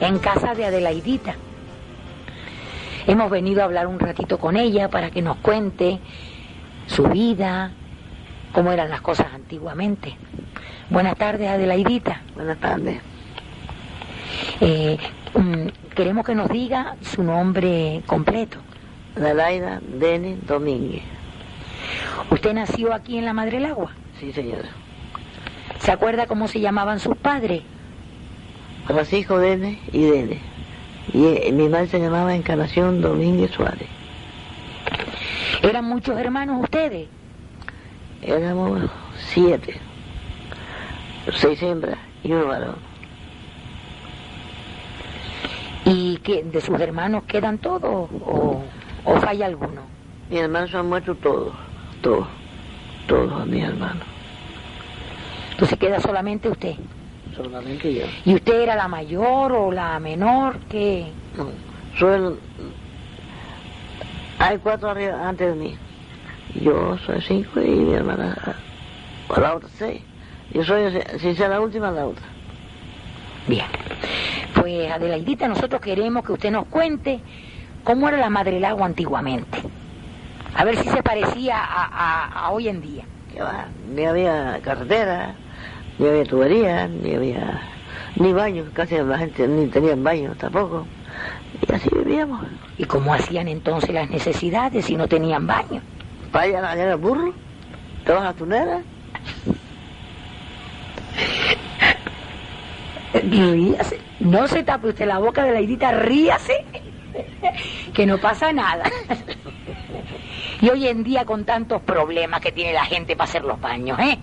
En casa de Adelaidita. Hemos venido a hablar un ratito con ella para que nos cuente su vida, cómo eran las cosas antiguamente. Buenas tardes, Adelaidita. Buenas tardes. Eh, mm, queremos que nos diga su nombre completo. Adelaida Dene Domínguez. ¿Usted nació aquí en la Madre del Agua? Sí, señora. ¿Se acuerda cómo se llamaban sus padres? Francisco Dene y Dene. Y eh, mi madre se llamaba Encarnación Domínguez Suárez. ¿Eran muchos hermanos ustedes? Éramos siete. Seis hembras y un varón. ¿Y que de sus hermanos quedan todos o, o falla alguno? Mis hermanos se han muerto todos. Todos. Todos mis hermanos. Entonces queda solamente usted. Solamente yo. ¿Y usted era la mayor o la menor? que No, soy el- Hay cuatro antes de mí. Yo soy cinco y mi hermana o la otra seis. Yo soy, si sea la última, la otra. Bien. Pues Adelaidita, nosotros queremos que usted nos cuente cómo era la Madre Agua antiguamente. A ver si se parecía a, a- a hoy en día. Ni había carretera, ni había tubería, ni había ni baños, casi la gente ni tenía baños tampoco. Y así vivíamos. ¿Y cómo hacían entonces las necesidades si no tenían baño? Para allá en el burro, todas las tuneras. Ríase. No se tape usted la boca de la idita, ríase, que no pasa nada. Y hoy en día con tantos problemas que tiene la gente para hacer los baños, ¿eh?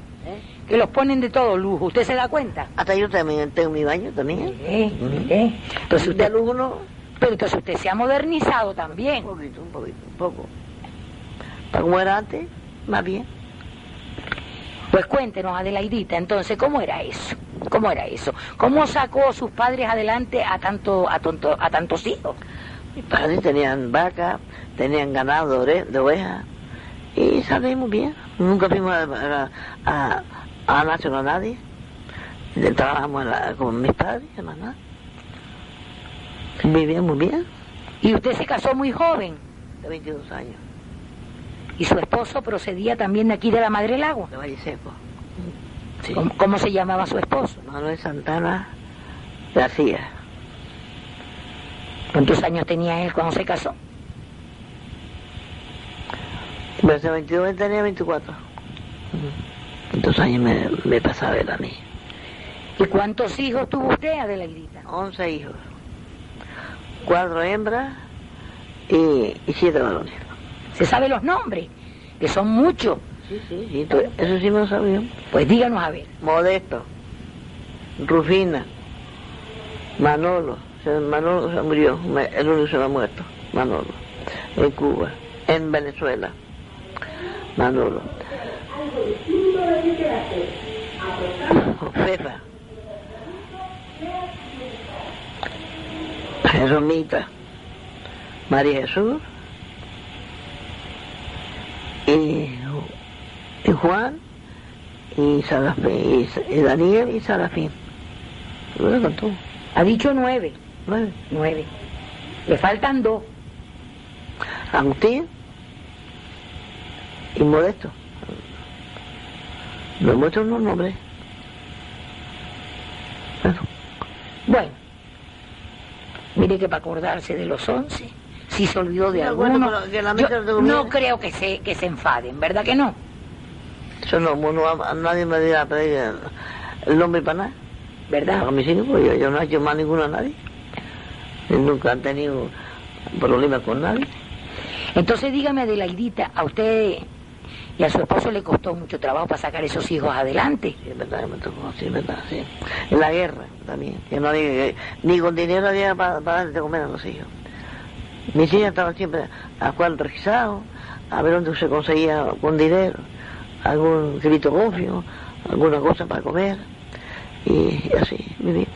Que los ponen de todo lujo, ¿usted se da cuenta? Hasta yo también tengo mi baño también. ¿Eh? ¿Eh? Entonces De usted, lujo no, pero entonces usted se ha modernizado también. un poquito, un poquito, un poco. Para como era antes, más bien. Pues cuéntenos, Adelaidita, entonces, ¿cómo era eso? ¿Cómo era eso? ¿Cómo sacó sus padres adelante a, tanto, a, tonto- a tantos hijos? Mis padres tenían vacas, tenían ganado de de ovejas y salimos bien. Nunca fuimos a, a, a, a nación a nadie. La- con mis padres, más nada. Vivíamos bien, Y usted se casó muy joven. de 22 años, Y su esposo procedía también de aquí de la Madre del Agua. de Valle Seco. Sí. ¿Cómo, cómo se llamaba su esposo? Manuel Santana García, ¿Cuántos años tenía él cuando se casó? ese 22 él tenía 24. Entonces años me, me pasaba él a mí. ¿Y cuántos hijos tuvo usted, Adelaidita? 11 hijos, cuatro hembras y, y siete varones. ¿Se sabe los nombres? Que son muchos. Sí, sí, sí, eso sí me lo sabía. Pues díganos a ver. Modesto, Rufina, Manolo, Manolo se murió, el único se me ha muerto, Manolo, en Cuba, en Venezuela, Manolo. Josefa, Romita, María Jesús y, y Juan y Sarafín, y, y Daniel y Sarafín. Ha dicho nueve. Nueve. Nueve. Le faltan dos. Agustín y Modesto. Me muestran unos nombres. Bueno, Bueno. Mire que para acordarse de los once, si se olvidó de acuerdo, alguno, que la mesa no creo que se, que se enfaden, ¿verdad que no? yo no, no, a nadie me dirá pedir el, el nombre para nada. ¿Verdad? Para mis hijos, pues yo, yo no he hecho más ninguno a nadie. Y nunca han tenido problemas con nadie. Entonces dígame, Adelaidita, a usted Y a su esposo le costó mucho trabajo para sacar esos hijos adelante. Sí, es verdad, me tocó, sí, es verdad, sí. En la guerra también, que no había, que- ni con dinero había para, para de comer a los hijos. Mis hijas estaban siempre a cual registrados, a ver dónde se conseguía con dinero, algún grito gofio, alguna cosa para comer, y así vivimos.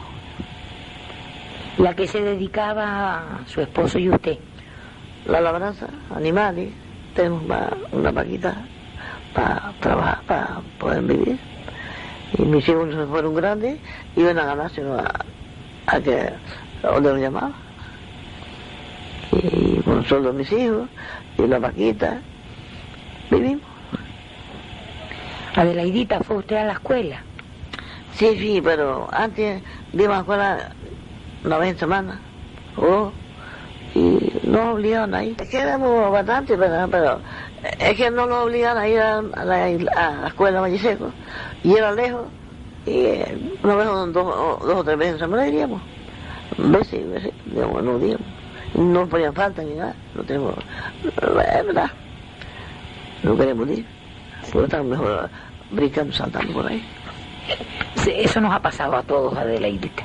¿Y a qué se dedicaba su esposo y usted? La labranza, animales, tenemos una paquita para trabajar, para poder vivir. Y mis hijos se fueron grandes, iban a ganarse a, a que, a donde los llamaba. Y con solo mis hijos, y la paquita, vivimos. Adelaidita, ¿fue usted a la escuela? Sí, sí, pero antes íbamos a la escuela una vez en semana, o y nos obligaban a ir. Es que éramos bastante, pero, pero es que no nos obligaban a ir a, a la, a la escuela Valliseco, y era lejos, y eh, una vez o dos, o dos o tres veces en semana iríamos, veces, veces, digamos, no digamos, no ponían falta ni nada, no tenemos, es verdad, no queremos ir, porque estamos mejor brincando, saltando por ahí. Sí, Eso nos ha pasado a todos, Adelaidita.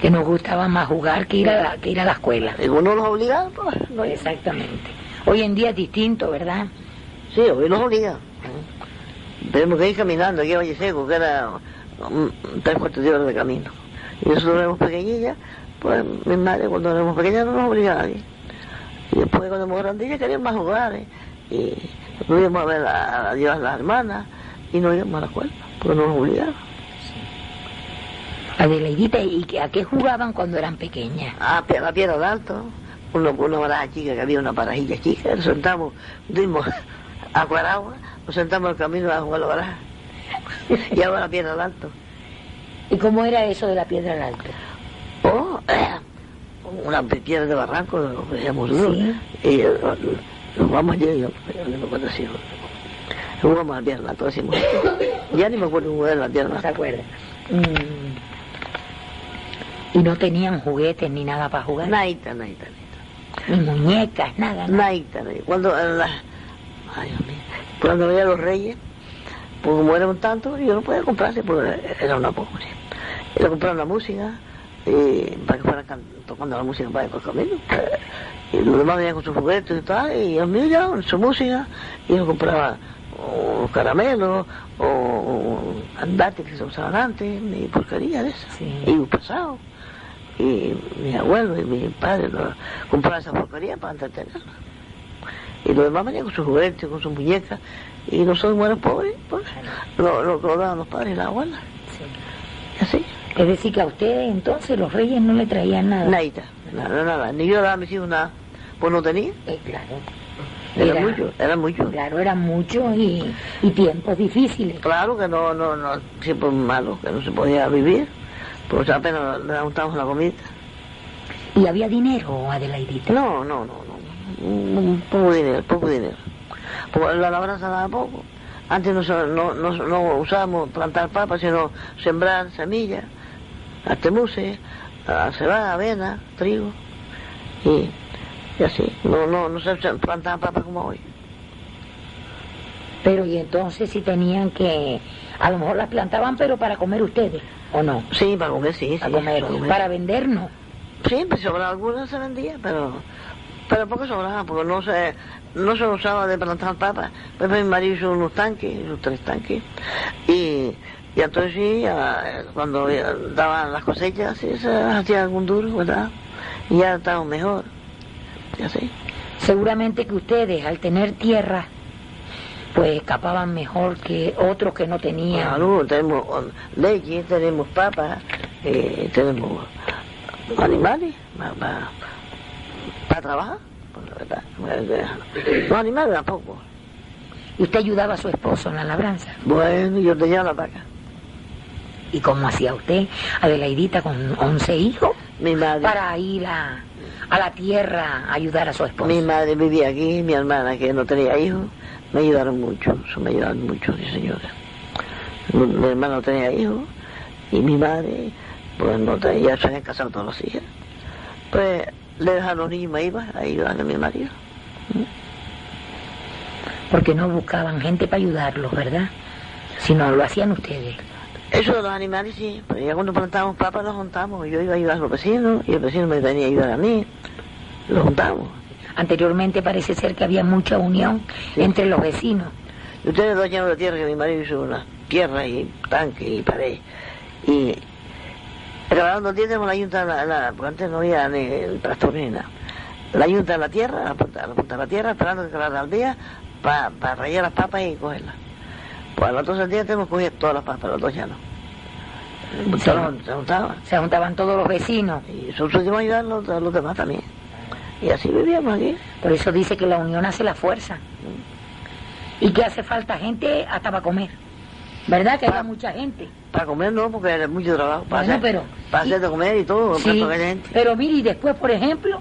Que nos gustaba más jugar que ir a la, que ir a la escuela. Y uno nos obliga, pues, no hay- Exactamente. Hoy en día es distinto, ¿verdad? Sí, hoy nos obliga. Tenemos que ir caminando aquí a Valle Seco, que era tres cuartos de hora de camino. Y nosotros éramos pequeñillas, pues mi madre cuando éramos pequeñas no nos obligaba a ir. Y después cuando éramos grandillas queríamos más jugar. ¿eh? Y nos íbamos a ver a, a a las hermanas y no íbamos a la escuela, porque no nos obligaban. Adelaidita, ¿y a qué jugaban cuando eran pequeñas? a Pie- la piedra de alto, una, una baraja chica que había una parajilla chica, nos sentamos, dimos a Guaragua, nos sentamos al camino a jugar la baraja. y ahora la piedra de alto. ¿Y cómo era eso de la piedra al alto? O una piedra de barranco, lo que decíamos duro, Sí. y eh, nos vamos allí, yo, no me acuerdo si jugamos a la piedra de alto, decimos. ya ni me acuerdo jugar a la ¿No se acuerda? Mm. ¿Y no tenían juguetes ni nada para jugar? Naita, naita, Ni muñecas, nada, nada. Naita, naita. Cuando, en la, ay, Dios mío, cuando veía a los reyes, pues como éramos tantos, yo no podía comprarse porque era una pobre. Le compraron la música, y para que fueran can- tocando la música para el camino. Y los demás venían con sus juguetes y tal, y los míos llevaban su música, y yo compraba o caramelos, o, andates que se usaban antes, y porquería de esas, Sí. y un pasado. Y mi abuelo y mi padre compraban esa porquería para entretenernos. Y los demás venían con sus juguetes, con sus muñecas, y nosotros, éramos pobres, pues, lo, lo daban los padres y la abuela. Sí. Y así. Es decir, que a ustedes entonces los reyes no le traían nada. Nadita, nada, nada. Ni yo daba a mis hijos nada. Pues no tenía. Eh, claro. Era, mucho, era mucho. Claro, eran muchos y, y tiempos difíciles. Claro que no, no, no, siempre malo, que no se podía vivir. Pues apenas le la comida. ¿Y había dinero, Adelaidita? No, no, no, poco dinero, poco dinero. Porque la labranza daba poco. Antes no, no, no, no usábamos plantar papas, sino sembrar semillas, artemuse, a cebada, avena, trigo. Y, y así. No, no, no se plantaban papas como hoy. Pero y entonces si tenían que, a lo mejor las plantaban, pero para comer ustedes, ¿o no? Sí, para comer, sí, sí. Para comer, para vender no. Sí, pues sobraba algunas se vendía, pero pero poco sobraba, porque no se no se usaba de plantar papas. Pues mi marido hizo unos tanques, hizo tres tanques, y, y entonces sí, ya, cuando ya daban las cosechas, sí, se hacía algún duro, ¿verdad? Y ya estábamos mejor, y así. Seguramente que ustedes, al tener tierra, pues escapaban mejor que otros que no tenían. Claro, tenemos leche, tenemos papas, eh, tenemos animales para trabajar, pues, la verdad. Los animales tampoco. Y usted ayudaba a su esposo en la labranza. Bueno, yo tenía la vaca. ¿Y cómo hacía usted, Adelaidita, con 11 hijos, Mi madre, para ir a, a la tierra a ayudar a su esposo? mi madre vivía aquí, mi hermana que no tenía hijos, me ayudaron mucho, eso me ayudaron mucho, sí señora. Mi, mi hermana no tenía hijos y mi madre, pues no tenía, ya se habían casado todas las hijas. Pues le dejaron los niños me iba a ayudar a mi marido. Porque no buscaban gente para ayudarlos, ¿verdad? Sino lo hacían ustedes. Eso de los animales sí, pero ya cuando plantábamos papas los juntamos, yo iba a ayudar a los vecinos y el vecino me venía a ayudar a mí, los juntamos. Anteriormente parece ser que había mucha unión entre los vecinos. Y ustedes dos de tierra que mi marido hizo una tierra y tanque y pared. Y día la yunta, la, la, porque antes no había ni el tractor ni nada. La yunta en la tierra, la punta, la punta de la tierra, esperando que la aldea para rayar las papas y cogerlas. Pues los otros días tenemos que coger todas las papas, los dos ya no. Se, se juntaban. Se juntaban todos los vecinos. Y nosotros íbamos a ayudar a los, a los demás también. Y así vivíamos aquí. Por eso dice que la unión hace la fuerza. Y que hace falta gente hasta para comer. ¿Verdad? Que haya Pa- mucha gente. Para comer no, porque era mucho trabajo. Para, Bueno, hacer, pero- para hacer de comer y todo, Sí, para gente. pero mire, y después, por ejemplo,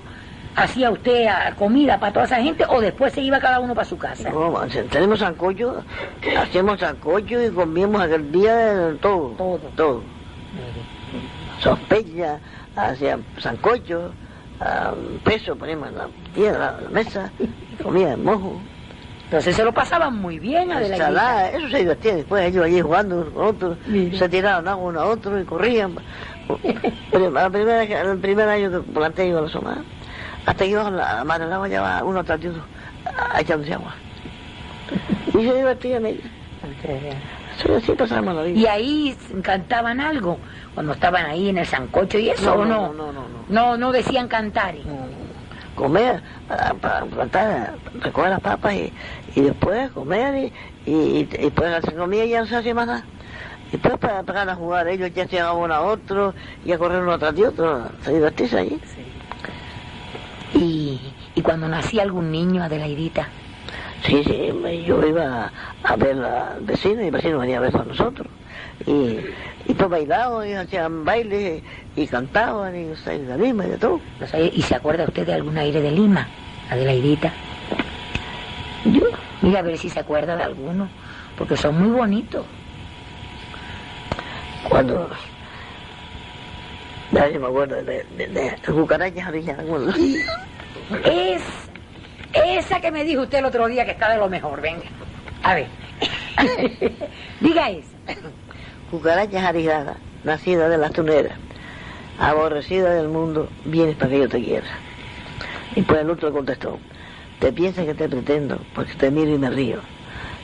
hacía usted ah, comida para toda esa gente o después se iba cada uno para su casa. No, tenemos sancocho, hacemos sancocho y comíamos aquel día de todo. Todo. Todo. Sospecha, hacía sancocho, ah, peso, poníamos en la piedra, la mesa, comía mojo. Entonces se lo pasaban muy bien, Adelaide. Ensalada, eso se divertía después, ellos allí jugando con otros, se tiraban agua uno a otro y corrían. La primera, el primer año que planté yo a la soma, hasta que iba a la madre del agua, llevaba uno tras de otro, echándose agua. Y se divertían ellos. Sí, la vida. Y ahí cantaban algo cuando estaban ahí en el sancocho y eso, No, ¿o no, no? no, no, no. No, no decían cantar. comer, para, para plantar, recoger las papas y, y después comer y, y, y después hacer comida y ya no se hacía más nada. Y después para pegar a jugar, ellos ya se llegaban uno a otro y a correr uno atrás de otro, se divertirse allí. Y, y cuando nacía algún niño, Adelaidita, Sí, sí, yo iba a ver al vecino y el vecino venía a ver a nosotros. Y, y pues bailaban y hacían bailes y cantaban y se de Lima y de todo. ¿y se acuerda usted de algún aire de Lima, Adelaidita? Yo, Mira a ver si se acuerda de alguno, porque son muy bonitos. cuando... Ya yo me acuerdo de, de, de, bueno, Es esa que me dijo usted el otro día que está de lo mejor, venga. A ver. Diga esa. Cucarachas arigadas, nacida de las tuneras, aborrecida del mundo, vienes para que yo te quiera. Y pues el otro contestó, te piensas que te pretendo, porque te miro y me río.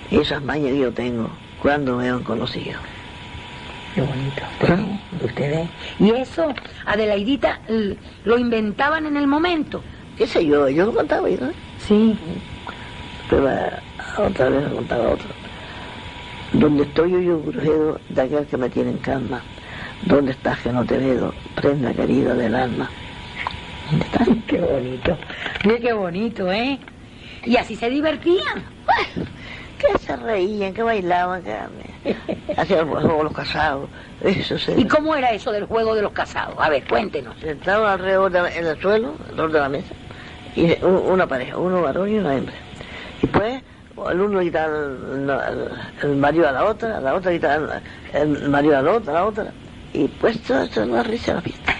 Esas mañas que yo tengo, cuando me han conocido. Qué bonito. Usted, usted ve. Y eso, Adelaidita, lo inventaban en el momento. ¿Qué sé yo? Yo lo contaba yo, ¿no? Sí. Pero ah, otra vez lo contaba otro. Donde estoy yo, yo brujedo de aquel que me tiene en calma. ¿Dónde estás que no te veo? Prenda querida del alma. ¿Dónde estás? Qué bonito. Mire qué bonito, ¿eh? Y así se divertían. que se reían, que bailaban, que hacían el juego los casados. Eso se ¿Y cómo era eso del juego de los casados? A ver, cuéntenos. sentaban alrededor de en el suelo, alrededor de la mesa, y un- una pareja, uno varón y una hembra. Y pues el uno quitaba el, el- marido a la otra, la otra quitaba el, el marido a la otra, la otra. Y pues toda toda la risa la fiesta.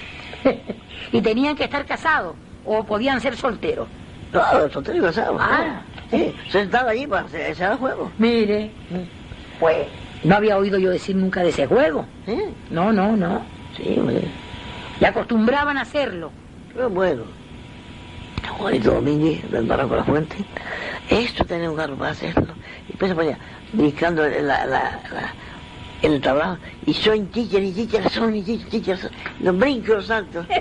¿Y tenían que estar casados? ¿O podían ser solteros? No, el soltero y casado. Ah. Sí, sentado allí para era el juego. Mire, pues no había oído yo decir nunca de ese juego. Sí, No, no, no. sí, hombre. Y acostumbraban a hacerlo. Pero bueno, Juanito Domínguez, del Barranco de la Fuente, esto tenía un carro para hacerlo. Y pues se ponía brincando la, la, la, el tablado, y son chichas y chichas, son y chichas, los brincos, los saltos.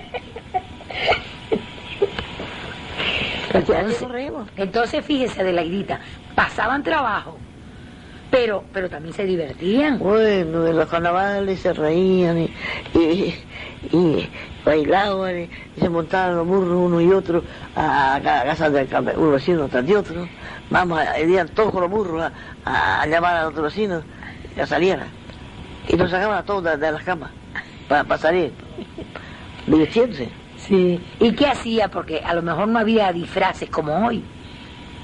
Entonces, entonces fíjese, Adelaidita, pasaban trabajo, pero, pero también se divertían. Bueno, en los carnavales se reían y, y, y bailaban y, se montaban los burros uno y otro a, a casa del campe- un vecino tras de otro. Vamos, a- irían todos con los burros a, llamar a otro vecino que saliera. Y nos sacaban a todos de, de las camas para salir, divirtiéndose. Sí. ¿Y qué hacía? Porque a lo mejor no había disfraces como hoy.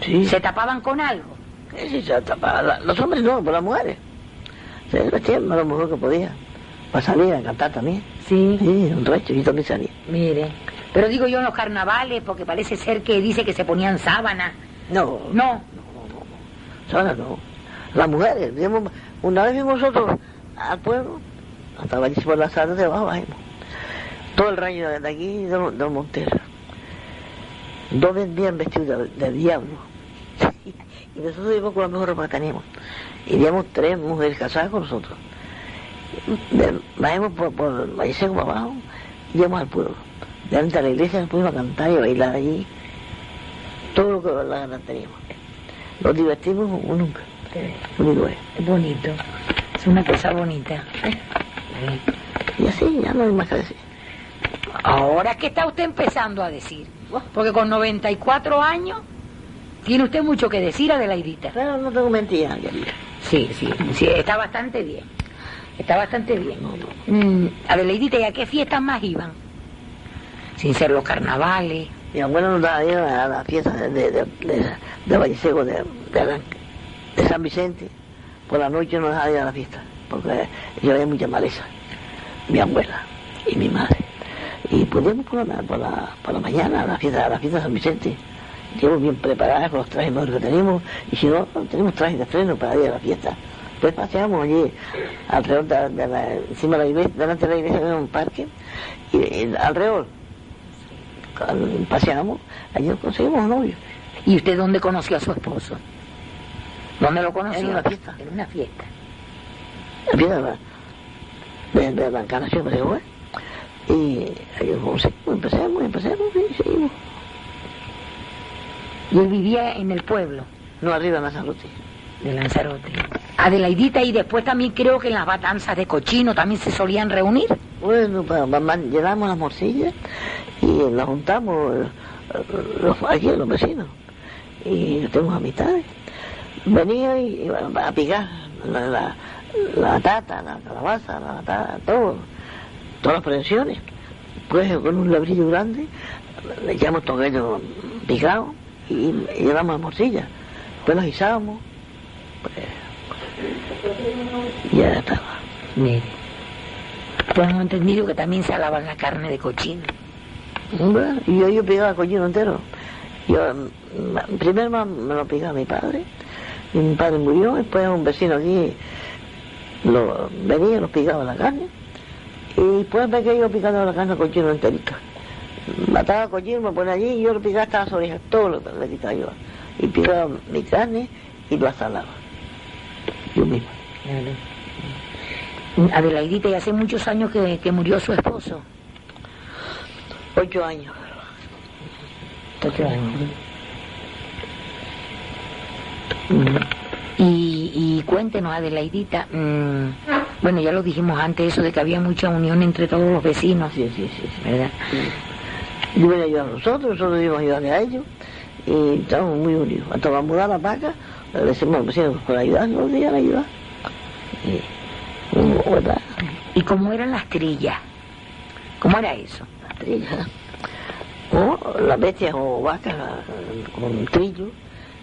Sí. Se tapaban con algo. Sí, se Los hombres no, pero las mujeres. Se vestían a lo mejor que podía. Para salir a cantar también. Sí. Sí, un recho, y también salía. Mire. Pero digo yo en los carnavales, porque parece ser que dice que se ponían sábanas. No, No. Solas no. Las mujeres, una vez fuimos nosotros al pueblo, hasta allí por la sala de abajo bajemos. Todo el rayo de aquí de, los- de los Monteros. Dos vendían vestidos de, de diablo. y nosotros íbamos con la mejor ropa que teníamos. Y íbamos tres mujeres casadas con nosotros. Bajemos por, por Valle Seco para abajo y íbamos al pueblo. Delante de la iglesia nos pusimos a cantar y a bailar allí. Todo lo que la ganas teníamos. Nos divertimos como nunca. Es bonito. Es una cosa bonita. Y así, ya no hay más que decir. Ahora que está usted empezando a decir. Porque con 94 años tiene usted mucho que decir, Adelaidita. Pero no tengo mentira, querida. Sí, sí, sí, está bastante bien. Está bastante bien. Mm, Adelaidita, ¿y a qué fiestas más iban? Sin ser los carnavales. Mi abuela nos daba ir a la fiesta de, de, de, de, de de, San Vicente. Por la noche nos dejaba ir a la fiesta, porque yo había mucha maleza. Mi abuela y mi madre. Y podíamos por la, por la, por la mañana a la fiesta, a la fiesta de San Vicente. Llevamos bien preparadas con los trajes mejores que tenemos, y si no, tenemos trajes de estreno para ir a la fiesta. Pues paseamos allí alrededor de, de la, encima de la iglesia, delante de la iglesia había un parque, y, y alrededor al- paseamos, allí conseguimos un novio. ¿Y usted dónde conoció a su esposo? ¿Dónde lo conoció? En una fiesta. En una fiesta. Empieza la, de, de la encarnación de Jehová. Y ahí conseguimos, empecemos, empecemos y seguimos. Y él vivía en el pueblo No arriba en la salud. De Lanzarote. Adelaidita, y después también creo que en las matanzas de cochino también se solían reunir. Bueno, llenamos las morcillas y las juntamos eh, los, aquí los vecinos. Y tenemos amistades. Venía y a picar la, la, la tata, la calabaza, la batata, todo, todas las prevenciones. Pues con un labrillo grande le echamos todo aquello picado y, y llevamos las morcillas. Después las guisábamos. Pues, y ya estaba. Mire. Tengo entendido que también se alaban la carne de cochino. Bueno, y yo, yo pegaba cochino entero. Yo, mm, primero me, lo pegaba mi padre, y mi padre murió, después un vecino aquí lo, venía y nos picaba la carne, y después me quedé yo picando la carne cochino enterito. Mataba cochino, me ponía allí y yo lo picaba hasta las orejas, todo lo que le quitaba yo. Y picaba mi carne y lo asalaba. Yo mismo. Adelaidita, y hace muchos años que, que murió su esposo. Ocho años. Ocho años. Mm. Y, y cuéntenos, Adelaidita, mm, bueno, ya lo dijimos antes, eso de que había mucha unión entre todos los vecinos, Sí, sí, sí. sí. ¿verdad? Yo me a nosotros, nosotros íbamos a ayudarle a ellos y estábamos muy unidos. Hasta para mudar la vaca, decimos al vecino por ayudar, no digan ayudar. Y, y. ¿Y cómo eran las trillas? ¿Cómo era eso? La trilla. O las bestias o vacas con trillo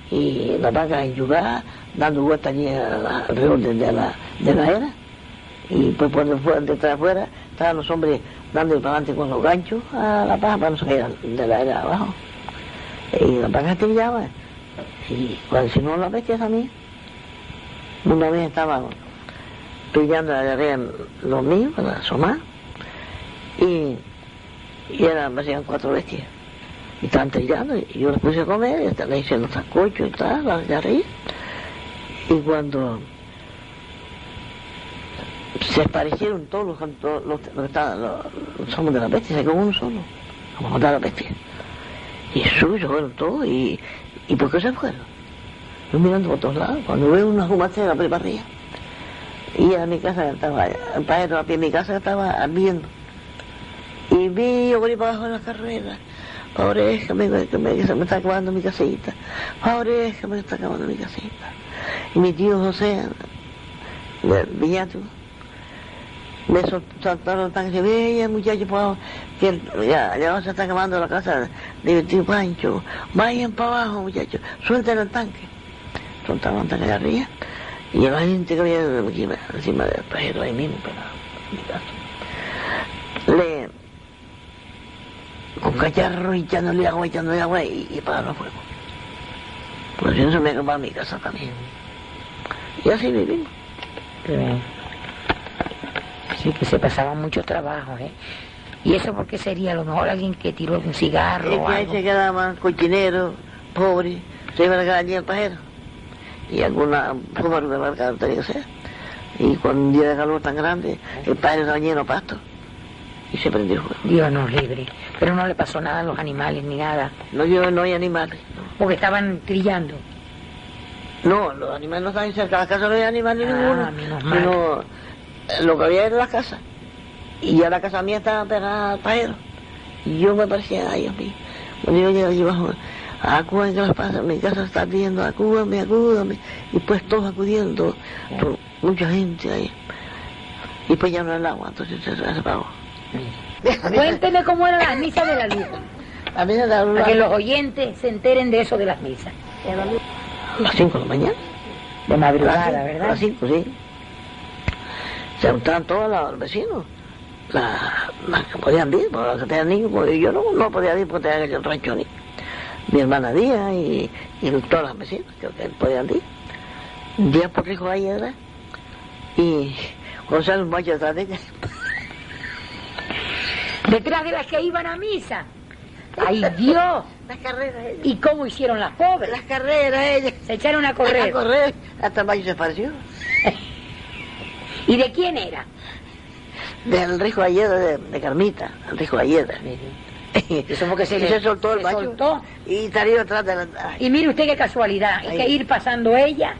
y las vacas enyugadas, dando vueltas allí a alrededor de, la, de la era. Y pues por detrás de afuera estaban los hombres dando para adelante con los ganchos a la paja para no salir de la era abajo. Y las vacas trillaban. Y cuando si no las bestias también. Una vez estaban trillando de arriba los míos para asomar. Y, y eran, cuatro bestias. Y estaban trillando, y yo les puse a comer, y hasta le hice los sacochos y tal, las de arriba. Y cuando se aparecieron todos los, los, los los, los hombres de la bestia, se quedó uno solo, a matar a la bestia. Y se fueron todos, y, y ¿por qué se fueron? Yo mirando por todos lados, cuando veo una fumacera para arriba. Y a mi casa estaba, el padre a pie de mi casa estaba viendo. Y vi yo por para abajo en las carreras. Favoréjame, que, me, que se me está acabando mi casita. Favoréjame, que está acabando mi casita. Y mi tío José, de Villato, me sol- soltaron el tanque. Vean, muchachos, favor, que ya, ya se está acabando la casa de Pancho. Vayan para abajo, muchachos, suelten el tanque. Soltaron el tanque de arriba. Y la gente que había encima, del pajero ahí mismo, pero. Le con cacharro echándole agua, echándole agua y, y para los fuegos. Pues yo no se me acababa mi casa también. Y así vivimos. Que se pasaba mucho trabajo, ¿eh? ¿Y eso por qué sería? A lo mejor alguien que tiró un cigarro Es o algo. se quedaban cochineros, pobres, se iban a quedar allí el pajero. Y alguna forma de mercado tenía que ser. Y con un día de calor tan grande, el pajero estaba lleno de pasto. Y se prendió el fuego. Dios nos libre. Pero no le pasó nada a los animales ni nada. No, yo, no hay animales. Porque estaban trillando. No, los animales no estaban cerca de la casa, no había animales Ah, ninguno. menos mal. Sino, eh, lo que había era la casa. Y ya la casa mía estaba pegada al pajero. Y yo me parecía, ay, Dios mío. Cuando yo llegué allí abajo, acúdame que las pasa, mi casa está pidiendo, acúdame, acúdame. Y pues todos acudiendo, mucha gente ahí. Y pues ya no el agua, entonces se, se apagó. Cuénteme cómo eran las misas de la luz. A mí me da Para que los oyentes se enteren de eso de las misas. a las 5 de la mañana. De A madrugada, las ¿verdad? 5, sí. Se juntaban todos los vecinos. Las las que podían ir, porque las que tenían niños, pues yo no, no podía ir porque tenía que rancho ni. Mi hermana Díaz y, y todas las vecinas que, que podían ir. Díaz por hijo ayer, ¿verdad? Y Gonzalo Macho detrás de ella. Detrás de las que iban a misa. ¡Ay, Dios! Las carreras ellas. ¿Y cómo hicieron las pobres? Las carreras ellas. Se echaron a A correr. correr. Hasta Mayo se pareció. ¿Y de quién era? Del rico ayer de, de Carmita, el rico ayer. Eso porque se Y le- se soltó el se macho. soltó. Y salió atrás de la... ay, Y mire usted qué casualidad, hay que Ahí. ir pasando ella,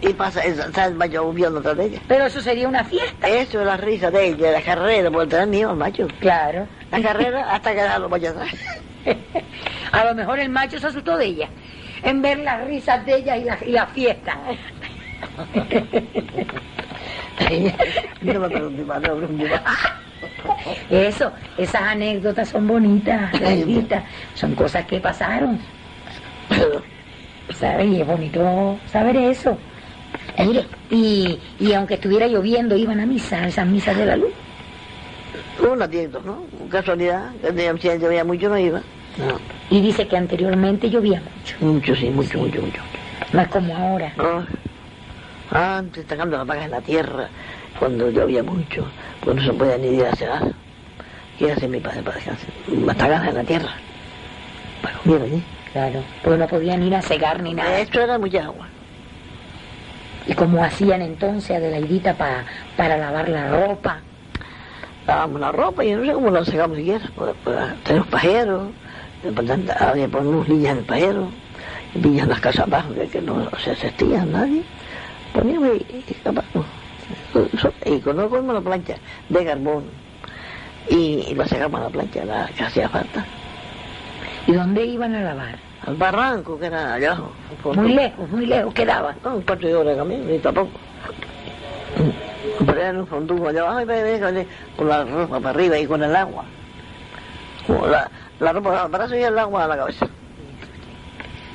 Y pasa, está el macho viendo atrás de ella. pero eso sería una fiesta. Eso es la risa de ella, la carrera, por tener miedo al macho. Claro. La carrera hasta que los machos atrás. A lo mejor el macho se asustó de ella, en ver las risas de ella y la, y la fiesta. No me. Eso, esas anécdotas son bonitas, Laurita. son cosas que pasaron, ¿sabes? Y es bonito saber eso. Mire, y, y aunque estuviera lloviendo, iban a misa, a esas misas de la luz. un atiento, ¿no? Casualidad, si llovía mucho no iba. No, Y dice que anteriormente llovía mucho, mucho, sí, mucho, mucho, mucho. no es como ahora. No. Antes, sacando las vacas en la tierra, cuando llovía mucho, pues no se podía ni ir a cenar. ¿Qué hace mi padre para descansar? Matagas en la tierra. Para comer allí. Claro, porque no podían ir a cegar ni nada. Esto era mucha agua. ¿Y cómo hacían entonces, Adelaidita, pa- para lavar la ropa? Lavamos la ropa y no sé cómo la sacamos siquiera. Pues, pues, tenemos pajeros, había ponemos líneas en el pajero, líneas en las casas abajo que, que no se asistían nadie. Poníamos y, cogimos la plancha de carbón y, la sacamos a la plancha, la que hacía falta. ¿Y dónde iban a lavar? Al barranco que era allá. Muy lejos, muy lejos quedaba. No, un cuarto de hora de camino, ni tampoco. Pero era un fondugo allá abajo y con la ropa para arriba y con el agua. Como la, la ropa al brazo y el agua a la cabeza.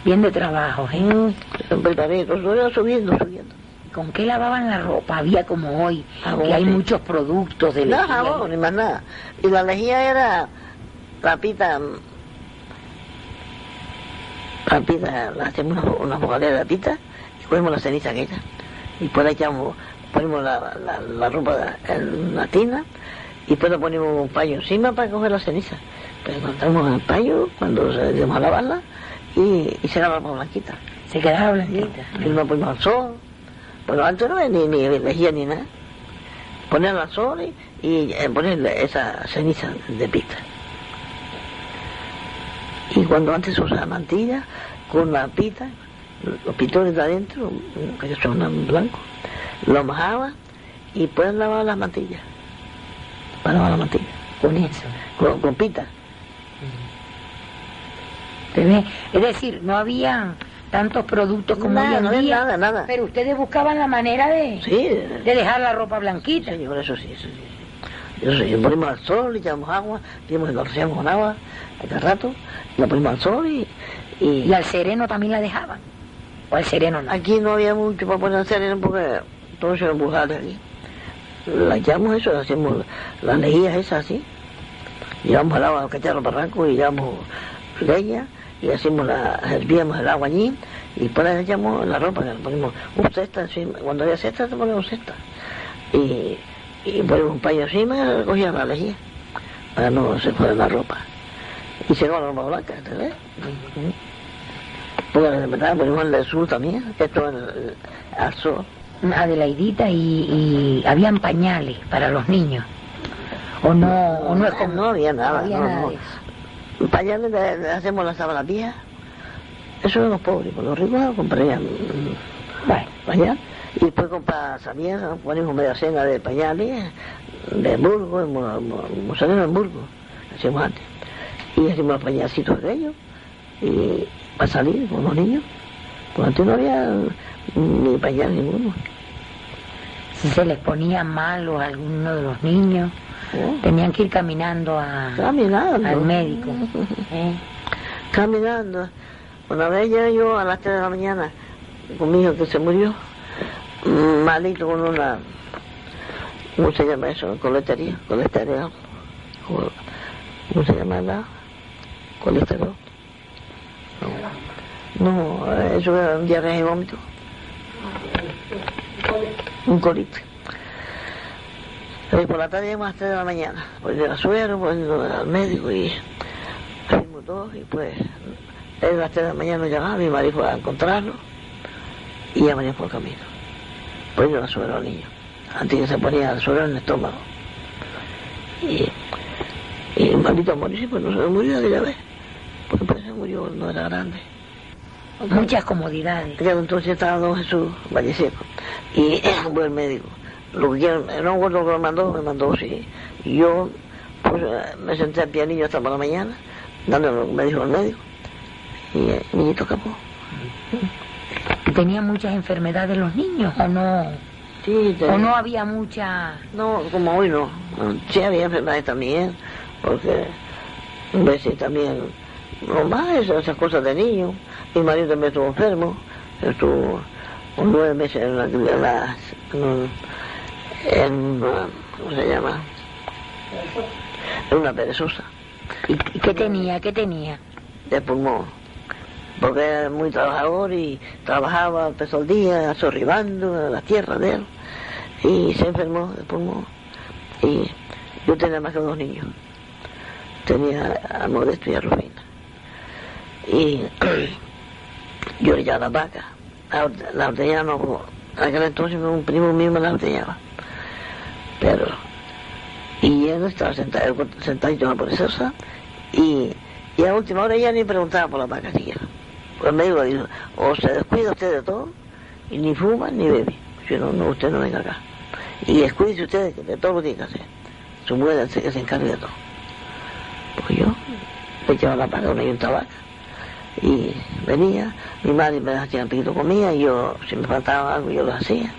Bien de trabajo, ¿eh? Siempre también, todo iba subiendo, subiendo. ¿Con qué lavaban la ropa? Había como hoy, que hay muchos productos de No, lejía. jabón, ni más nada. Y la lejía era la pita, mm, la hacemos una, una fogadera de pita y ponemos la ceniza aquella. Y pues la echamos, ponemos la, la, la ropa en la tina y después le ponemos un paño encima para coger la ceniza. Pues encontramos el paño cuando se a lavarla y, y se lava por blanquita. Se quedaba blanquita. Y lo ponemos al sol. Bueno, antes no había ni, ni lejía ni nada. Ponerla al sol y, y eh, ponerle esa ceniza de pita. Y cuando antes se usaba mantilla, con la pita, los pitones de adentro, que son en blanco, lo mojaba y puedes lavar las mantillas. Para lavar la mantilla. Con eso. Con, con pita. Es decir, no había tantos productos como Nada, hoy en no había día. nada, nada. Pero ustedes buscaban la manera de, Sí, de dejar la ropa blanquita. Señor, eso sí, eso sí. Eso sí, ponemos al sol, le echamos agua, lo rociamos con agua a cada rato, la ponemos al sol y, y Y al sereno también la dejaban. O al sereno no. aquí no había mucho para poner sereno porque todo se empujaba de aquí. La echamos eso, hacemos las lejías esas así, llevamos al agua al cacharro barranco y llevamos leña y hacemos la, hervíamos el agua allí y por ahí echamos la ropa, le ponemos un cesta encima, cuando había cesta te ponemos cesta y, y ponemos un paño encima, cogía la lejía para no se fuera la ropa y se la ropa blanca, ¿ves? Porque de verdad ponemos el del sur también, esto el, al sol. Adelaidita, y, y habían pañales para los niños. ¿O no, o no había nada. No había nada no. Pañales le, le hacemos las sábanas viejas. Eso de los pobres, con los ricos comprarían mm, Bueno, pañal. Y después comprar también, ponemos media cena de pañales de Mo- Mozzarella en Hamburgo, hacíamos antes. Y hacemos los pañalcitos de ellos. Y para salir con los niños. Pues antes no había ni pañal ninguno. si se les ponía malo a alguno de los niños, ¿no? tenían que ir caminando a, Caminando. al médico. ¿eh? caminando. Una vez llegué yo a las 3 de la mañana con mi hijo que se murió, mm, malito con una, ¿cómo se llama eso? Coletería, colesterol. Co- ¿Cómo se llama la? Colesterol. No, no eso era un diarrea y vómito. Un colite. Y por la tarde llegamos a las 3 de la mañana. Pues de la suero, pues al médico y fuimos todos y pues él a las 3 de la mañana nos llamaba, mi marido fue a encontrarlo y ya venía por el camino. Pues yo la suero al niño. Antes que se ponía el suero en el estómago. Y, y el maldito murió, sí, pues no se murió aquella vez. Porque pues se murió, no era grande. Muchas comodidades. Ya entonces estaba don Jesús Valleseco y fue el médico. Lo que quiero, no recuerdo lo que me mandó, me mandó sí. Y yo pues eh, me senté al pianillo hasta por la mañana, dándole lo que me dijo el médico. Y eh, el niñito escapó. ¿Tenían muchas enfermedades los niños o no? Sí, ¿O no había mucha...? no, como hoy no. Sí había enfermedades también, porque a veces también, no más esas, cosas de niño. Mi marido también estuvo enfermo, estuvo nueve meses en la, en la- en un- en una- ¿cómo se llama? En una perezosa, ¿Y, qué tenía? ¿Qué tenía? de pulmón. Porque era muy trabajador y trabajaba, empezó el día, zorribando la tierra de él. Y se enfermó de pulmón. Y yo tenía más que dos niños. Tenía a Modesto y a Rufina. Y yo llevaba la vaca. La, la ordeñaba, no, aquel entonces un primo mío me la ordeñaba. Pero, y él estaba sentado, sentadito en la preciosa, y, y a última hora ella ni preguntaba por la siquiera. Pues el médico le dijo, o se descuida usted de todo, y ni fuma ni bebe. Si no, no, usted no venga acá. Y descuídese usted de, todo lo que tiene que hacer. Su mujer que se encargue de todo. Pues yo le echaba la vaca, una yunta vaca. Y venía, mi madre me hacía un poquito comida, y yo, si me faltaba algo, yo lo hacía.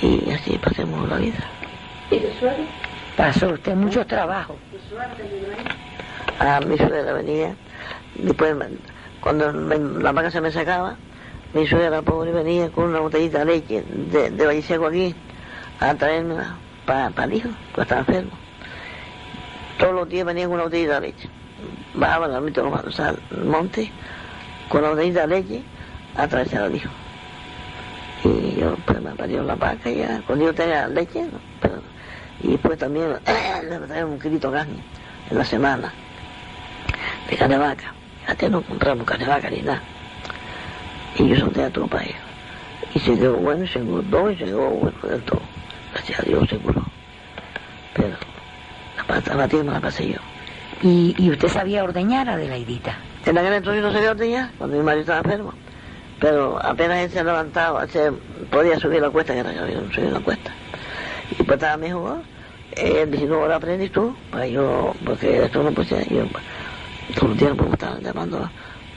Y así pasemos la vida. Pasó usted muchos trabajos. a mi suegra venía, después me- cuando me- la vaca se me sacaba, mi suegra pobre venía con una botellita de leche de, de Valle Seco aquí a traerme para el hijo, que estaba enfermo. Todos los días venía con una botellita de leche. Bajaba al al monte con la botellita de leche a traerse al hijo. Y yo pues me parió la vaca y ya, cuando yo tenía leche. Pero, y después también le traía un kilito de carne en la semana de carne vaca. Antes no compramos carne vaca ni nada. Y yo solté a todo para ellos. Y se quedó bueno, se engordó y se quedó bueno del todo. Gracias a Dios se curó. Pero la pata la la pasé yo. ¿Y, y usted sabía ordeñar, Adelaidita? En aquel entonces no sabía ordeñar, cuando mi marido estaba enfermo. Pero apenas él se levantaba, se podía subir la cuesta, que era que había subir la cuesta. Y pues estaba mejor. Él dice, no, ahora aprendes tú, para yo, porque esto no ser. Yo, días pues, me estaban llamando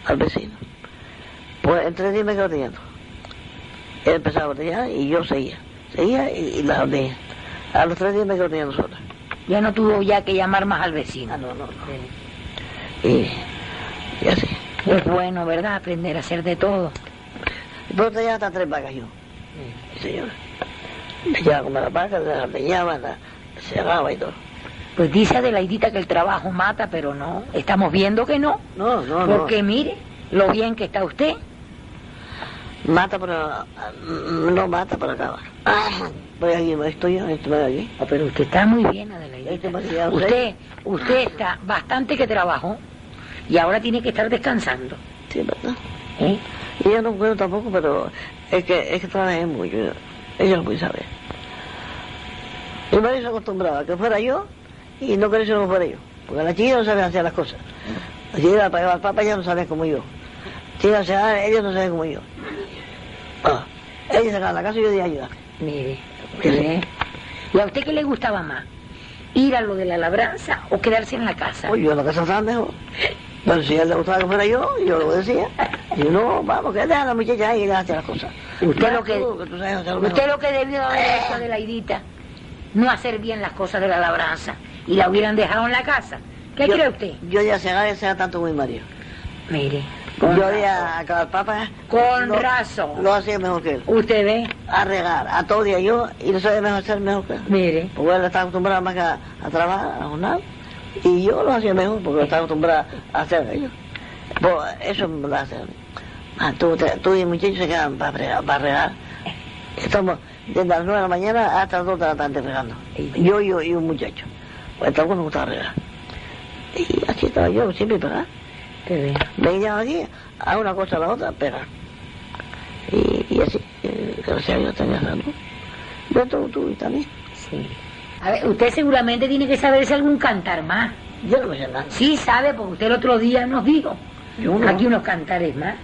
al vecino. Pues en tres días me quedé ordeñando. Él empezaba a ordeñar y yo seguía. Seguía y, y la ordeñé. A los tres días me quedé ordeñando sola. Ya no tuvo ya que llamar más al vecino. Ah, no, no, no. Y, y así. Es bueno, ¿verdad? Aprender a hacer de todo. Después tenía hasta tres vacas yo. Sí, señora. Le llevaba a comer las vacas, las ordeñaba, las cerraba y todo. Pues dice Adelaidita que el trabajo mata, pero no. Estamos viendo que no. No, no, no. Porque mire lo bien que está usted. Mata para... No mata para acabar. Voy aquí, estoy estoy aquí. Oh, pero usted está muy bien, Este Adelaidita. demasiado Usted, usted está bastante que trabajó y ahora tiene que estar descansando. Sí, ¿verdad? ¿eh? Y yo no puedo tampoco, pero es que, es que trabajé mucho. Ella lo puede saber. Mi marido se acostumbraba a que fuera yo y no quería que no fuera yo. Porque la chica no sabe hacer las cosas. La chica para llevar papa ya no sabe como yo. Chica, o sea, ellos no saben como yo. Ah, ella sacaba la casa y yo de ayudar. Mire, usted. ¿Y a usted qué le gustaba más? ¿Ir a lo de la labranza o quedarse en la casa? Oye, yo en la casa estaba mejor. Pero si a él le gustaba que fuera yo, yo lo decía. Y yo, no, vamos, que deja a la muchacha ahí y hace las cosas. Usted lo que, Tú, tú sabes hacer lo usted lo que debió haber hecho de la idita, no hacer bien las cosas de la labranza y la hubieran dejado en la casa. ¿Qué Yo- cree usted? Yo ya se ya sea tanto mi marido. Mire, Yo ya a acabar papas. Con lo- razón. Lo hacía mejor que él. usted ve, A regar, a todo día yo, y lo sabía mejor hacer mejor que él. mire, Porque él estaba acostumbrado más que a, a trabajar, a jornal. Y yo lo hacía mejor porque estaba acostumbrado a hacer ello. Pues eso me lo hace. Ah, tú, te- tú y el muchacho se quedan para regar. Para regar. Estamos desde las 9 de la mañana hasta las 2 de la tarde regando. Yo, yo y un muchacho. Pues tampoco nos gustaba regar. Y así estaba yo, siempre pegar. Venía aquí, a una cosa a la otra, pegar. Y, y así, eh, gracias a Dios tenía salud. Yo tú, tú y también. Sí. A ver, usted seguramente tiene que saberse algún cantar más. Yo no me sé nada. Sí, sabe, porque usted el otro día nos dijo. Yo no. Aquí unos cantares más.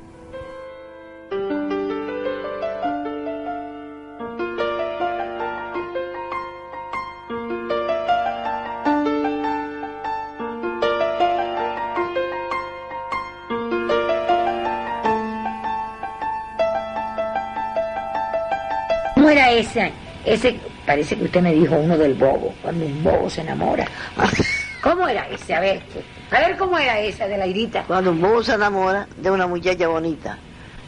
Era ese? Ese, parece que usted me dijo uno del bobo, cuando un bobo se enamora. ¿Cómo era ese? A ver, a ver cómo era esa de la irita. Cuando un bobo se enamora de una muchacha bonita,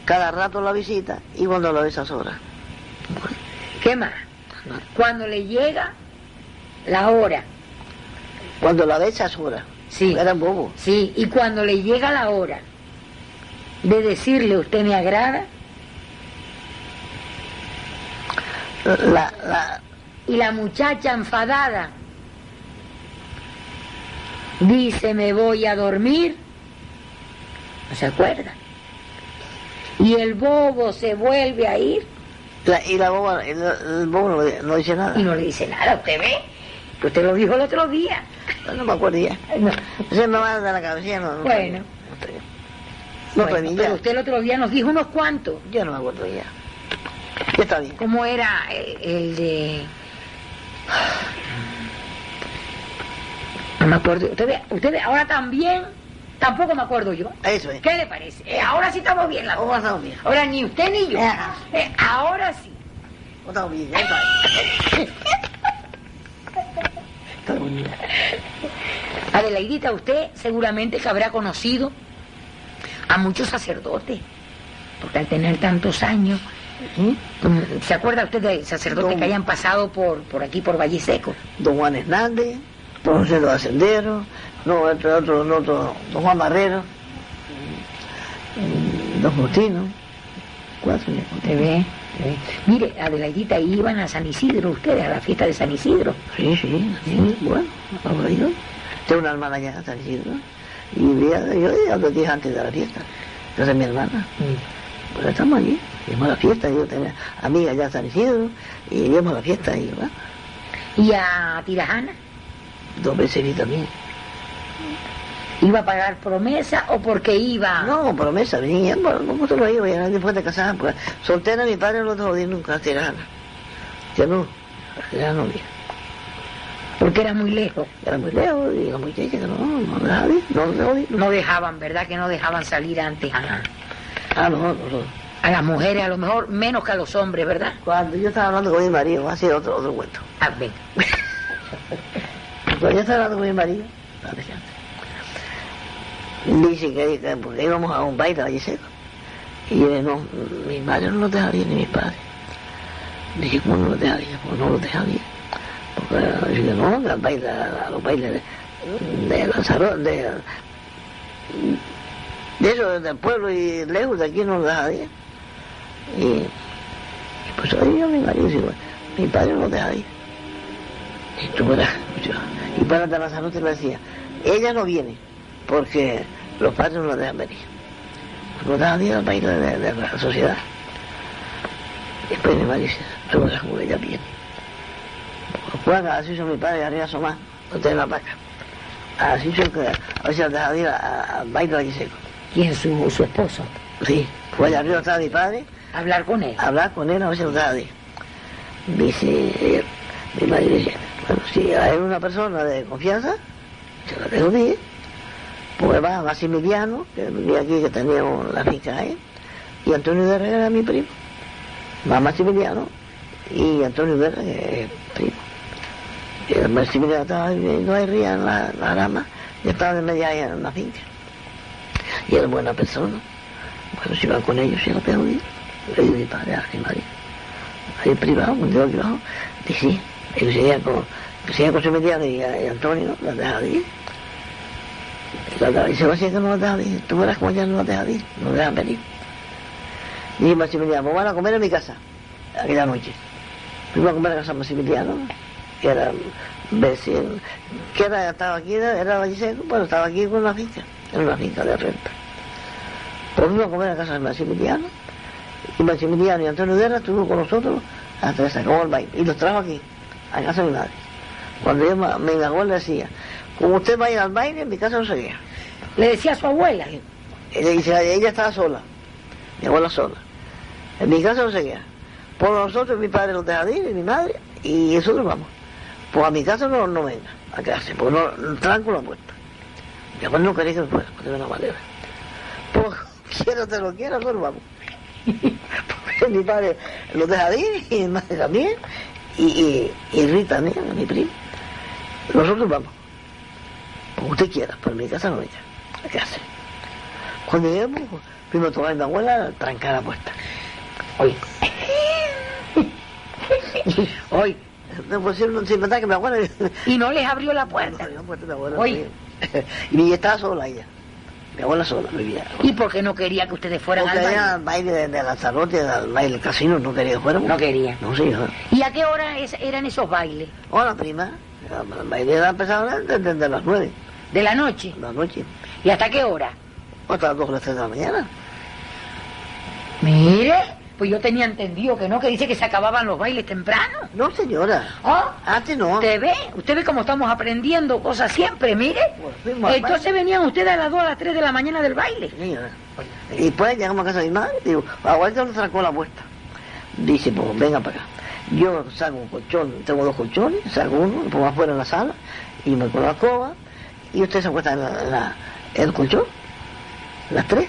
cada rato la visita y cuando la ves a solas. ¿Qué más? Cuando le llega la hora, Cuando la ves a solas. Sí. Era un bobo. sí, y cuando le llega la hora de decirle usted me agrada, La, la, y la muchacha enfadada dice me voy a dormir, no se acuerda. Y el bobo se vuelve a ir la- y la boba, el, el bobo no, no dice nada. y no le dice nada, ¿usted ve? Que usted lo dijo el otro día. No me acuerdo ya. No. Se me va de la cabeza, no. no Bueno. No, estoy- no Bueno, estoy pero ya. usted el otro día nos dijo unos cuantos. Yo no me acuerdo ya. Bien. ¿Cómo era el de...? No me acuerdo. Usted ve, usted ve, ahora también, tampoco me acuerdo yo. Eso es. ¿Qué le parece? Eh, ahora sí estamos bien la ¿Cómo cosa. estamos bien? Ahora ni usted ni yo. Ah. Eh, ahora sí. ¿Cómo estamos bien? Está bien. Adelaidita, usted seguramente que habrá conocido a muchos sacerdotes, porque al tener tantos años, ¿se acuerda usted de sacerdotes que hayan pasado por, por aquí, por Valle Seco? Don Juan Hernández, don José de Ascenderos, no, entre otros, no, otro, don Juan Barrero, mm, don Justino, cuatro. ¿Te ve? ¿Te ve? Mire, Adelaidita, iban a San Isidro ustedes, a la fiesta de San Isidro. Sí, sí, sí, bueno, vamos a ir. Tengo una hermana ya, San Isidro, y vivía, yo ya dos días antes de la fiesta, esa es mi hermana. Pues estamos allí, íbamos a la fiesta, yo tenía amigas ya San Isidro, y íbamos a la fiesta, y bueno, Y a Tirajana, dos veces vi también. ¿iba a pagar promesa o porque iba? No, promesa, venía, ¿cómo te lo digo? Ya después de casar, pues, soltera mi padre no dejó ir nunca a Tirana. Ya no, ya no vi. Porque era muy lejos. Era muy lejos, y la muchacha que no, no no dejó ir. No dejaban, ¿verdad? Que no dejaban salir antes a, Ah, no, no, no. A las mujeres, a lo mejor menos que a los hombres, ¿verdad? Cuando yo estaba hablando con mi marido, hace otro, otro cuento. Ah, venga. Cuando yo estaba hablando con mi marido, dice que, que porque íbamos a un baile a Valle Seco. Y yo no, mi madre no lo dejaría ni mi padre. Dije, ¿cómo no lo dejaría? Pues no lo dejaría. Dice, no, que al baile, a los bailes de, de Lanzarote, de, de eso, del pueblo y lejos de aquí no lo deja ir. Y, pues ahí yo mi marido digo, mi padre no deja ir. Y tú verás, y para de Lanzarote le decía, ella no viene, porque los padres no la dejan venir. No dejan ir al baile de, de la sociedad. Después mi dice, tú verás como ella viene. Juan, así hizo mi padre, arriba Somás, no tiene la vaca. Así hizo que a veces deja ir al baile de allí seco. ¿Quién su, su esposo? Sí, fue allá arriba estaba mi padre, Hablar con él. a hablar con él, a veces ir. Dice, eh, mi madre dice, bueno, si hay una persona de confianza, se la dejo ir. Pues va Maximiliano, que vivía aquí, que teníamos la finca ahí, y Antonio Guerra era mi primo. Va Maximiliano y Antonio que es primo. Y el Maximiliano estaba viviendo ahí arriba en la, la rama, y estaba de media en la finca. Y era buena persona. Bueno, si van con ellos, se lo dejo ir. Digo, mi padre, a mi marido. Ahí privado, yo aquí abajo, dice, sí, ellos seguían con, seguían con su mediano y, y Antonio, la dejaba de ir. Y y se va a decir que no la deja de ir. Tú verás como ya no la deja de ir, no la dejan venir. Dije Maximiliano, pues van a comer en mi casa, aquella noche. Fuimos a comer a casa de Maximiliano, que era vecino, que era, estaba aquí, era, era Valliseco, bueno, estaba aquí con una finca, era una finca de renta. Pues fuimos a comer a casa de Maximiliano, y Maximiliano y Antonio Guerra estuvieron con nosotros hasta que se acabó el baile, y los trajo aquí, a casa de mi madre. Cuando yo me me enagó, le decía, como usted va a ir al baile, en mi casa no seguía. Le decía a su abuela. Ella ella estaba sola, mi abuela sola. En mi casa no seguía. Por nosotros, mi padre los deja de ir, y mi madre, y nosotros vamos. Pues a mi casa no, no venga, a quedarse, pues no, tranco la puerta. Mi abuela no quería que fuera, pues de una manera. Pues quiero te lo quiero, nosotros vamos. Porque mi padre los deja de ir, y mi madre también, y, y, y Rita también, mi primo. Nosotros vamos. Como usted quiera, pero mi casa no venga, a quedarse. Cuando llegamos, fuimos a tomar a mi abuela a trancar la puerta. Hoy. Hoy. Que mi abuela... Y no les abrió la puerta. Mi abuela, sí. y estaba sola ella. Mi abuela sola vivía. ¿Y por qué no quería que ustedes fueran Porque al baile? al baile de, de Lanzarote, al baile del casino, no quería que fuéramos. No quería. No, señor. ¿Y a qué hora es- eran esos bailes? Hola, prima. El baile era empezaba desde, desde las nueve ¿De la noche? de la noche. ¿Y hasta qué hora? Hasta las dos o las tres de la mañana. Mire, pues yo tenía entendido que no, que dice que se acababan los bailes temprano. No, señora. ¿Ah? Antes no. ¿Usted ve? ¿Usted ve cómo estamos aprendiendo cosas siempre, mire? Pues Entonces venían ustedes a las 2 a las 3 de la mañana del baile. Señora. Y después llegamos a casa de mi madre, digo, abuelita nos sacó la puerta. Dice, pues venga para acá. Yo saco un colchón, tengo dos colchones, saco uno, lo pongo afuera en la sala, y me con la escoba, y usted se acuesta en, la, en, la- en el colchón, las tres.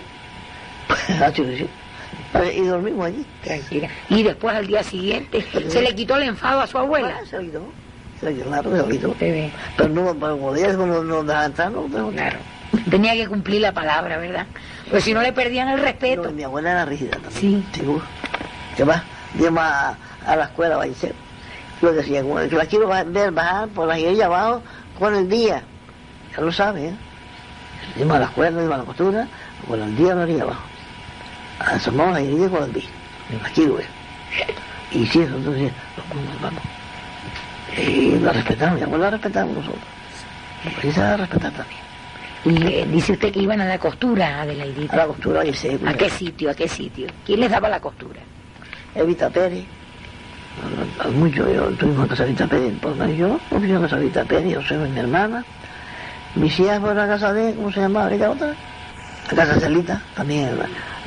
Ah, sí, sí. Y dormimos allí. Tranquila. Y después al día siguiente se le quitó el enfado a su abuela. Ah, se quitó. Se quitó, claro, se. Usted ve. Pero no, como días no nos dejaban entrar, no, Claro. Tenía que cumplir la palabra, ¿verdad? Pues si no le perdían el respeto. No, mi abuela era rígida también. Sí. Seguro. ¿Qué va? Íbamos a, a la escuela a. Yo decía, bueno, que la quiero ver bajar por la girilla abajo con el día. Ya lo sabe, ¿eh? A la escuela, a la costura, con el día la girilla abajo. Asomamos la girilla con. La quiero ver. Y sí, nosotros sí, nos vamos. Y la respetamos, mi abuela la respetamos nosotros. Y se la respetar también. Y dice usted que iban a la costura, A Adelaidita. la costura y se ¿A qué sitio? ¿A qué sitio? ¿Quién les daba la costura? Evita Pérez. A- a- Mucho, yo tuvimos casa de Evita Pérez, por yo, yo fui a casa de Evita Pérez, yo soy mi hermana. Mis hijas fueron a casa de, ¿cómo se llamaba aquella otra? A casa Celita, también,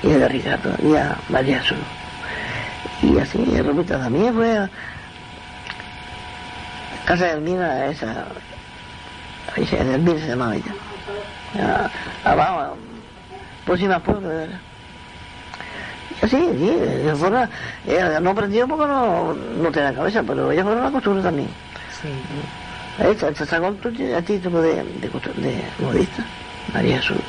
y de Ricardo, y a María Azul. Y así, Romita también fue a casa de Elmira, esa, ahí se, de Elmira se llamaba ella. Abajo, próxima pueblo, verdad. Sí, sí, ella fue una- ella no aprendió porque no, no tenía cabeza, pero ella fue una costura también. Sí. Sacó el tu- el título de, de, de modista, María Azul.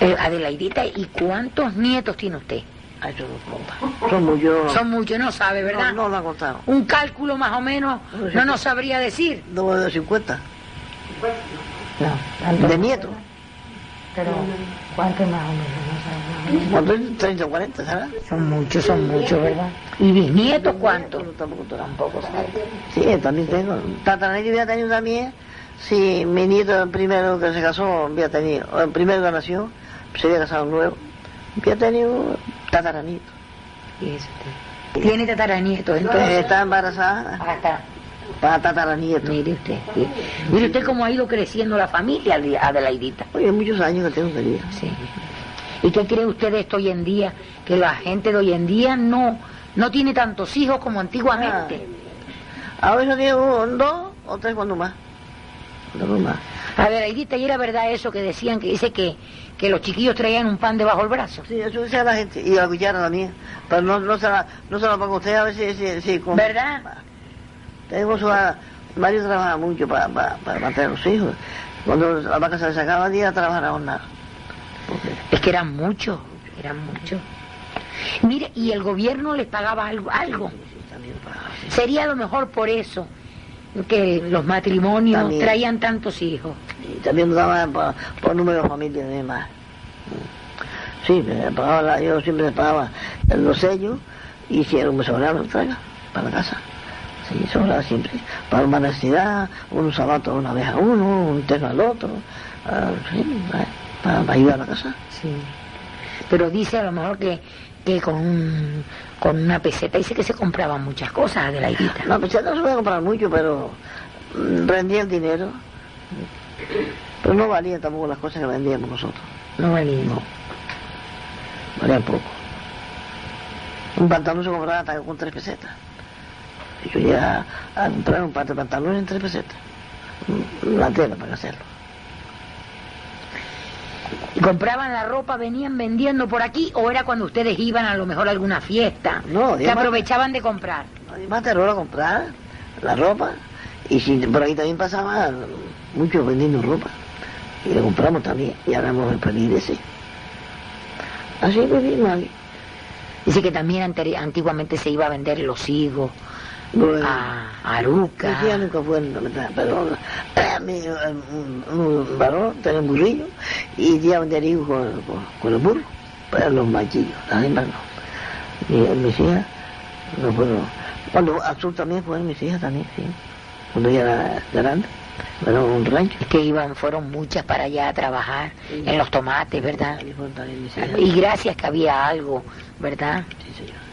Eh, Adelaidita, ¿y cuántos nietos tiene usted? No conta. Son muchos. Son muchos, no sabe, ¿verdad? No, no lo han contado. Un cálculo más o menos no nos sabría decir. No de 50. No, De nietos. Pero, ¿cuánto más o menos? ¿Cuánto es? 30 o 40, ¿sabes? Son muchos, son muchos, ¿verdad? ¿Y bisnietos cuántos? Tampoco, tampoco sabe. Sí, también tengo. Tataranieto había tenido también. Sí, mi nieto el primero que se casó había tenido. El primero que nació, se había casado nuevo. Había tenido tataranieto. Y eso, usted. Tiene tataranietos, entonces. Está embarazada para tataranieto. mire usted. sí. Mire usted cómo ha ido creciendo la familia, Ade- Adelaidita. Oye, muchos años que tengo querida. Sí. ¿Y qué cree usted de esto hoy en día? Que la gente de hoy en día no, no tiene tantos hijos como antiguamente. A veces tengo dos o tres cuando más. Cuando más. Adelaidita, ¿y era verdad eso que decían, que dice que, que los chiquillos traían un pan debajo del brazo? Sí, eso dice la gente. Y la cuchara también. Pero no, no, se la, no se la pongo a usted a veces sí, sí, con- ¿Verdad? Tengo su Mario trabaja mucho para, para, para mantener a los hijos. Cuando la vaca se le sacaba día, trabajaba nada. Porque Es que eran muchos, eran muchos. Mire, y el gobierno les pagaba algo, algo. sí, también pagaba, sí. Sería a lo mejor por eso que los matrimonios También. traían tantos hijos. Y también nos daban por, por número de familia y demás. Sí, me pagaba la- yo siempre pagaba los sellos y si era un sobrado, me traiga para la casa. Sí, sobraba siempre. Para una necesidad, unos zapatos una vez a uno, un terno al otro. ah, sí, para, para ayudar a la casa. Sí. Pero dice a lo mejor que, que con, un- con una peseta dice que se compraban muchas cosas, Adelaidita. No, pues ya no se puede comprar mucho, pero mm, rendía el dinero. Pero no valía tampoco las cosas que vendíamos nosotros. No valía. No. Valía poco. Un pantalón se compraba hasta con tres pesetas. Yo llegué a, a comprar un par de pantalones en tres pesetas. Mm, La tela para hacerlo. ¿Y compraban la ropa, venían vendiendo por aquí o era cuando ustedes iban a lo mejor a alguna fiesta? No, que aprovechaban de comprar. Además te a comprar la ropa. Y si por ahí también pasaba muchos vendiendo ropa. Y le compramos también. Y hagamos el pedir ese. Así vivimos ahí. Dice que también antiguamente se iba a vender los higos, a Aruca. Mi tía nunca fue pero mi, un, un varón tenía un burrillo y iba a vender higos con, con, con el burro, para los machillos, las no. Y mis hijas no fueron. Cuando azul también fueron mis hijas también, sí. Cuando ella era grande, fueron un rancho. Es que iban, fueron muchas para allá a trabajar Sí. en los tomates, ¿verdad? Hijas. Y gracias que había algo, ¿verdad? Sí, señor.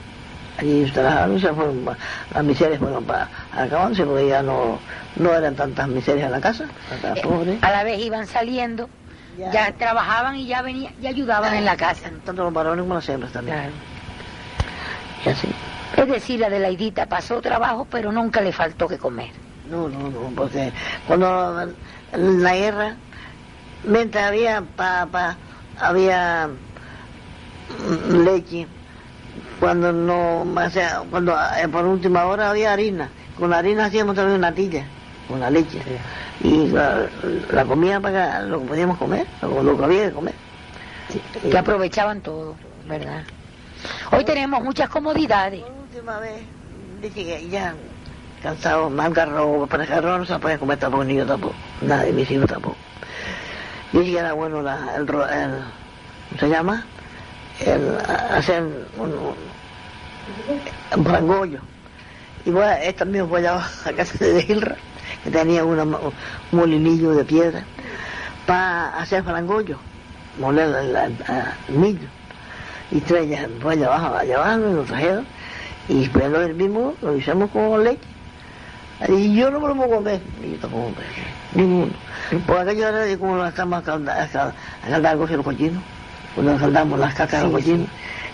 Allí trabajaron, se fueron, las miserias fueron para acabándose porque ya no, no eran tantas miserias en la casa, Eh, pobres. A la vez iban saliendo, Ya. ya, trabajaban y ya venían, ya ayudaban en la casa. Tanto los varones como las hembras también. Claro. Y así. Es decir, Adelaidita pasó trabajo, pero nunca le faltó que comer. No, no, no, porque cuando la guerra, mientras había papa, había mm, leche, cuando no, o sea, cuando eh, por última hora había harina, con la harina hacíamos también una tilla, con la leche, y la, la comida para lo que podíamos comer, lo, lo que había que comer. Y- Que aprovechaban todo, ¿verdad? Hoy tenemos muchas comodidades. Por última vez, dije que ya cansado, más garro, para garro no se puede comer tampoco, ni yo tampoco, nadie, mis hijos tampoco. Dije que era bueno la, el, el, ¿cómo se llama? El a- hacer un, un. Y bueno, esta también fue allá a casa de Gilra, que tenía una un molinillo de piedra, para hacer frangollo, moler el, millo. Y traía, fue allá abajo, allá abajo, y lo trajeron. Y después lo hervimos, lo hicimos con leche. Y yo no me lo puedo comer, y yo tampoco comer, ninguno. Por aquello era como lo estamos a caldar, a cal- a caldar algo los cochinos, cuando caldamos las cacas de los cochinos.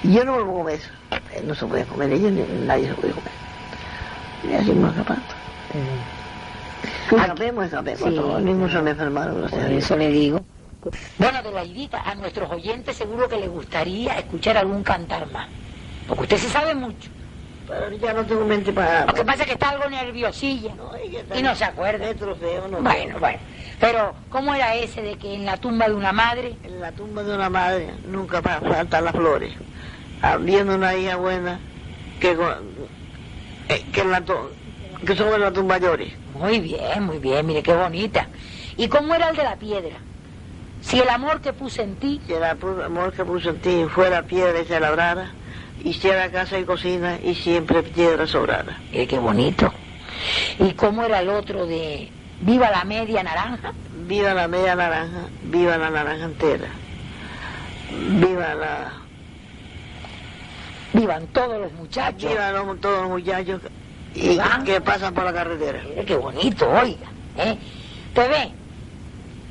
Y yo no lo puedo comer eso. Eh, No se puede comer ellos, ni nadie se puede comer. Y así me escapando. Escapemos, escapemos, Sí. todos, se enfermaron, gracias a Por Dios. eso le digo. Bueno, Adelaidita, a nuestros oyentes seguro que les gustaría escuchar algún cantar más. Porque usted sí sabe mucho. Pero ya no tengo mente para... Lo que pasa es que está algo nerviosilla. No, Y no se acuerda. No. Bueno, bueno. Pero, ¿cómo era ese de que en la tumba de una madre En la tumba de una madre nunca fa- faltan las flores. viendo una hija buena que, eh, que, en la que son en la tumba llore. Muy bien, muy bien, mire qué bonita. ¿Y cómo era el de la piedra? Si el amor que puse en ti, Si el amor que puso en ti fuera piedra y se labrara, hiciera casa y cocina y siempre piedra sobrara. mire qué bonito. ¿Y cómo era el otro de viva la media naranja? Viva la media naranja, viva la naranja entera. Viva la... Vivan todos los muchachos. Viva los- todos los muchachos y, Van. que pasan por la carretera. Qué bonito, oiga. ¿eh? ¿Te ve?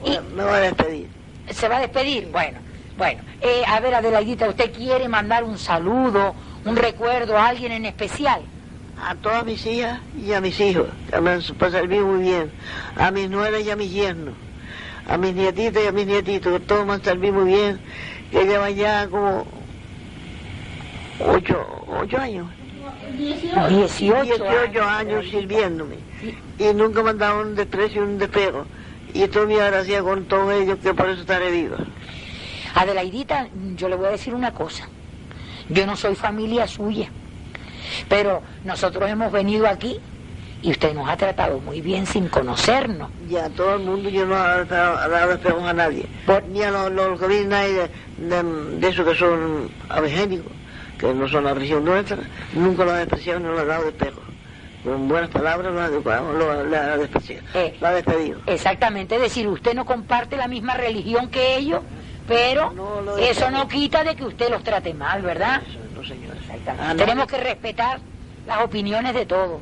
Y Me voy a despedir. se va a despedir. Bueno, bueno. Eh, a ver, Adelaidita, ¿usted quiere mandar un saludo, un recuerdo a alguien en especial? A todas mis hijas y a mis hijos, que me han servir muy bien. A mis nueras y a mis yernos. A mis nietitas y a mis nietitos, que todos me han servido muy bien. Que llevan ya como ocho, ocho años. 18. 18 años sirviéndome. Y nunca me han dado un desprecio y un despego. Y estoy muy agradecida con todos ellos, que por eso estaré viva. Adelaidita, yo le voy a decir una cosa. Yo no soy familia suya, pero nosotros hemos venido aquí y usted nos ha tratado muy bien sin conocernos. Y a todo el mundo yo no he dado despegos a nadie. Por- Ni a los, los que vienen ahí de, de, de esos que son abigénicos, que no son la religión nuestra, nunca los he despreciado, no los he dado despegos. Con buenas palabras los he educado, los despreciado, Eh. despedido. Exactamente, es decir, usted no comparte la misma religión que ellos, pero No, eso no quita de que usted los trate mal, ¿verdad? Tenemos que respetar las opiniones de todos.